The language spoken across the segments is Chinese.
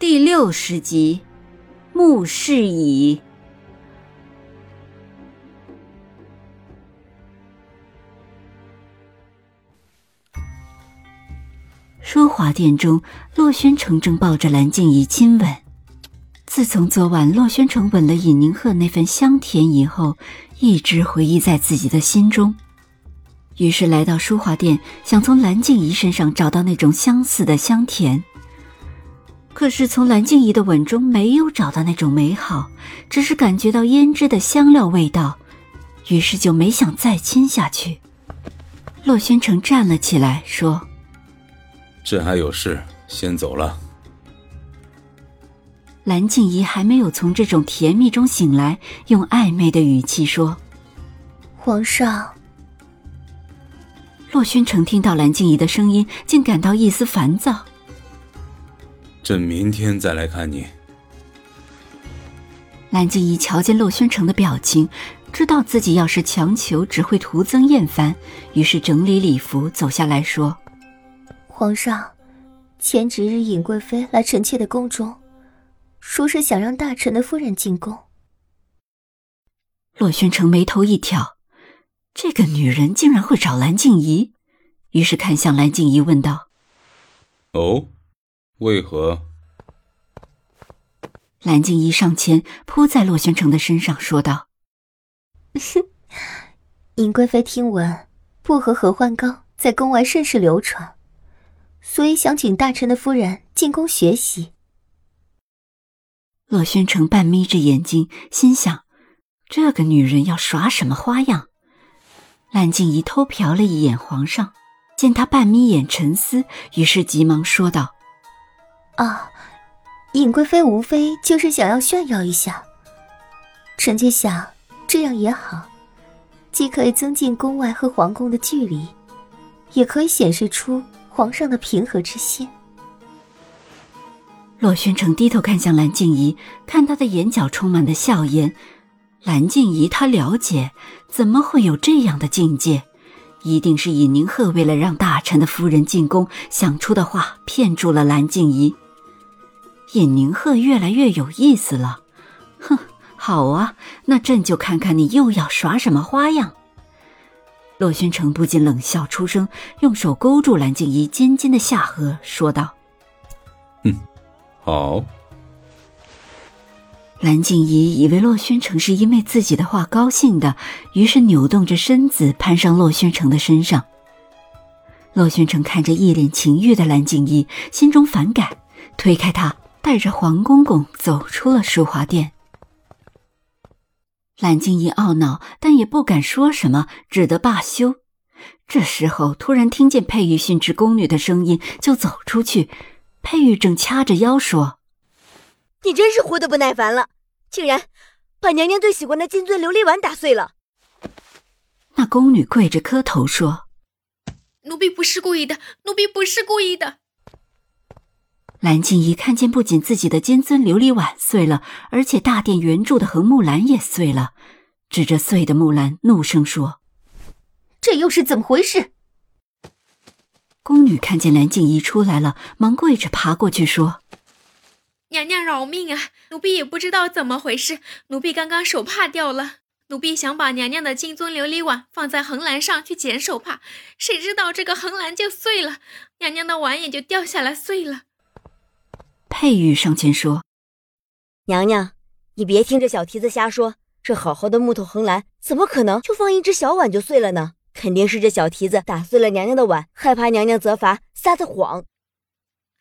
第六十集，穆氏乙。淑华殿中，洛宣城正抱着蓝静怡亲吻。自从昨晚洛宣城吻了尹宁鹤那份香甜以后，一直回忆在自己的心中。于是来到淑华殿，想从蓝静怡身上找到那种相似的香甜。可是从蓝静怡的吻中没有找到那种美好，只是感觉到胭脂的香料味道，于是就没想再亲下去。洛宣城站了起来，说。朕还有事，先走了。蓝静怡还没有从这种甜蜜中醒来，用暧昧的语气说：“皇上。”洛宣城听到蓝静怡的声音，竟感到一丝烦躁。朕明天再来看你。蓝静怡瞧见洛宣城的表情，知道自己要是强求，只会徒增厌烦，于是整理礼服，走下来说。皇上，前几日尹贵妃来臣妾的宫中，说是想让大臣的夫人进宫。洛宣城眉头一挑，这个女人竟然会找蓝静怡，于是看向蓝静怡问道：“哦，为何？”蓝静怡上前扑在洛宣城的身上，说道：“哼尹贵妃听闻薄荷合欢膏在宫外甚是流传。”所以想请大臣的夫人进宫学习。洛宣城半眯着眼睛，心想：这个女人要耍什么花样？蓝静怡偷瞟了一眼皇上，见他半眯眼沉思，于是急忙说道：“啊，尹贵妃无非就是想要炫耀一下。臣妾想这样也好，既可以增进宫外和皇宫的距离，也可以显示出。”皇上的平和之心。洛宣城低头看向蓝静怡，看她的眼角充满了笑颜。蓝静怡，他了解，怎么会有这样的境界？一定是尹宁鹤为了让大臣的夫人进宫想出的话，骗住了蓝静怡。尹宁鹤越来越有意思了。哼，好啊，那朕就看看你又要耍什么花样。洛宣城不禁冷笑出声，用手勾住蓝静怡尖尖的下颌，说道：“嗯，好。”蓝静怡以为洛宣城是因为自己的话高兴的，于是扭动着身子攀上洛宣城的身上。洛宣城看着一脸情欲的蓝静怡，心中反感，推开她，带着黄公公走出了淑华殿。蓝静怡懊恼，但也不敢说什么，只得罢休。这时候，突然听见佩玉训斥宫女的声音，就走出去。佩玉正掐着腰说：“你真是活得不耐烦了，竟然把娘娘最喜欢的金樽琉璃碗打碎了。”那宫女跪着磕头说：“奴婢不是故意的，奴婢不是故意的。”蓝静怡看见，不仅自己的金樽琉璃碗碎了，而且大殿圆柱的横木栏也碎了，指着碎的木栏，怒声说：“这又是怎么回事？”宫女看见蓝静怡出来了，忙跪着爬过去说：“娘娘饶命啊！奴婢也不知道怎么回事，奴婢刚刚手帕掉了，奴婢想把娘娘的金樽琉璃碗放在横栏上去捡手帕，谁知道这个横栏就碎了，娘娘的碗也就掉下来碎了。”佩玉上前说：“娘娘，你别听这小蹄子瞎说，这好好的木头横栏，怎么可能就放一只小碗就碎了呢？肯定是这小蹄子打碎了娘娘的碗，害怕娘娘责罚，撒的谎。”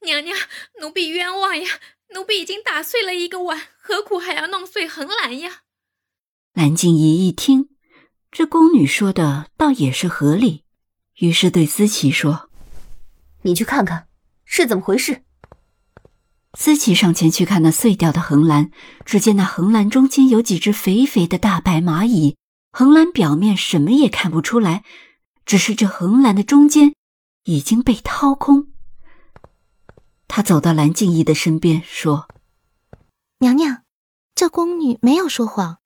娘娘，奴婢冤枉呀！奴婢已经打碎了一个碗，何苦还要弄碎横栏呀？蓝静怡一听，这宫女说的倒也是合理，于是对思琪说：“你去看看，是怎么回事。”思琪上前去看那碎掉的横栏，只见那横栏中间有几只肥肥的大白蚂蚁。横栏表面什么也看不出来，只是这横栏的中间已经被掏空。他走到蓝静怡的身边，说：“娘娘，这宫女没有说谎，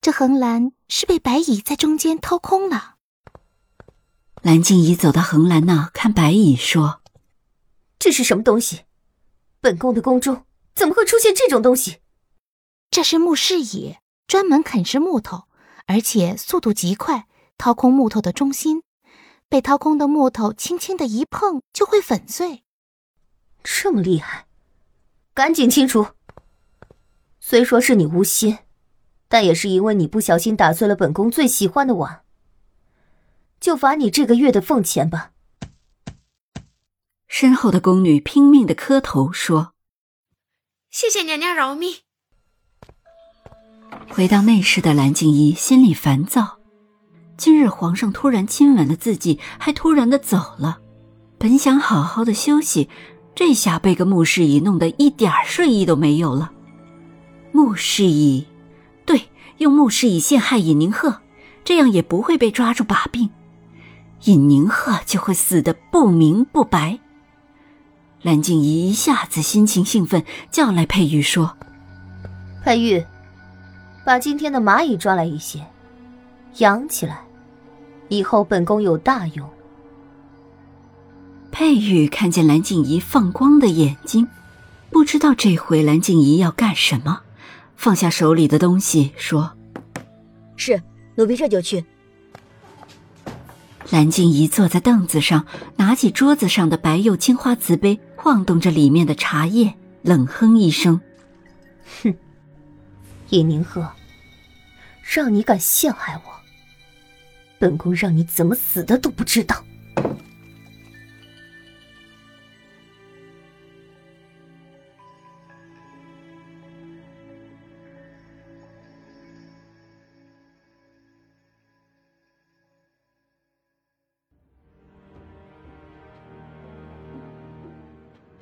这横栏是被白蚁在中间掏空了。”蓝静怡走到横栏那，看白蚁，说：“这是什么东西？本宫的宫中怎么会出现这种东西？”这是木氏蚁，专门啃食木头。而且速度极快，掏空木头的中心，被掏空的木头轻轻的一碰就会粉碎。这么厉害，赶紧清除！虽说是你无心，但也是因为你不小心打碎了本宫最喜欢的碗，就罚你这个月的俸钱吧。身后的宫女拼命的磕头说：“谢谢娘娘饶命。”回到内室的蓝静怡心里烦躁，今日皇上突然亲吻了自己，还突然的走了。本想好好的休息，这下被个穆氏乙弄得一点睡意都没有了。穆氏乙，对，用穆氏乙陷害尹宁鹤，这样也不会被抓住把柄，尹宁鹤就会死得不明不白。蓝静怡一下子心情兴奋，叫来佩玉说：“佩玉。”把今天的蚂蚁抓来一些，养起来，以后本宫有大用。佩玉看见蓝静怡放光的眼睛，不知道这回蓝静怡要干什么，放下手里的东西说：“是，奴婢这就去。”蓝静怡坐在凳子上，拿起桌子上的白釉青花瓷杯，晃动着里面的茶叶，冷哼一声：“哼。”尹宁鹤，让你敢陷害我，本宫让你怎么死的都不知道。